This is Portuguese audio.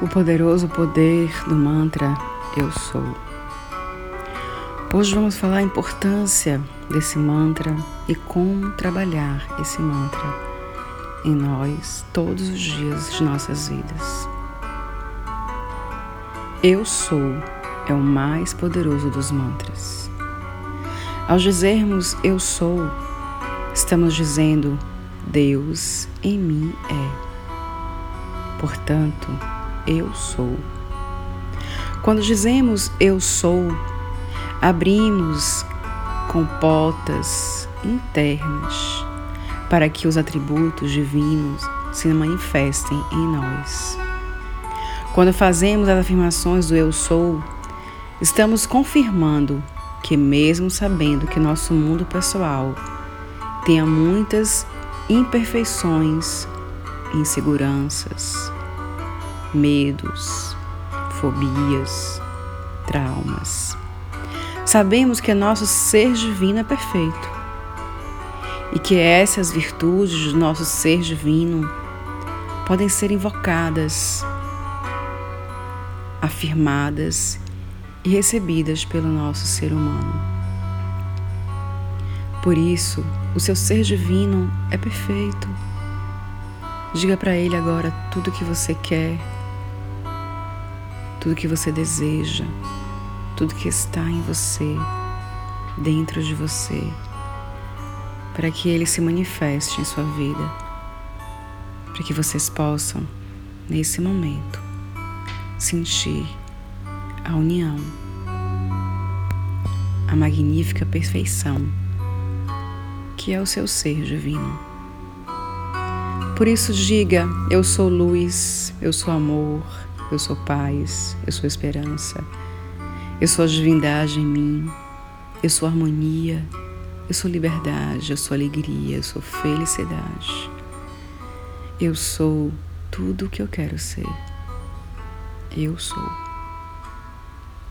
o poderoso poder do mantra Eu Sou. Hoje vamos falar a importância desse mantra e como trabalhar esse mantra em nós todos os dias de nossas vidas. Eu sou é o mais poderoso dos mantras. Ao dizermos eu sou, estamos dizendo Deus em mim é. Portanto, eu sou. Quando dizemos eu sou, abrimos compotas internas para que os atributos divinos se manifestem em nós. Quando fazemos as afirmações do eu sou, estamos confirmando que, mesmo sabendo que nosso mundo pessoal tenha muitas imperfeições, inseguranças, medos, fobias, traumas. Sabemos que nosso ser divino é perfeito e que essas virtudes do nosso ser divino podem ser invocadas, afirmadas e recebidas pelo nosso ser humano. Por isso, o seu ser divino é perfeito. Diga para ele agora tudo o que você quer, tudo que você deseja, tudo que está em você, dentro de você, para que ele se manifeste em sua vida, para que vocês possam, nesse momento, sentir a união, a magnífica perfeição que é o seu ser divino. Por isso, diga: Eu sou luz, eu sou amor, eu sou paz, eu sou esperança, eu sou a divindade em mim, eu sou harmonia, eu sou liberdade, eu sou alegria, eu sou felicidade. Eu sou tudo o que eu quero ser. Eu sou.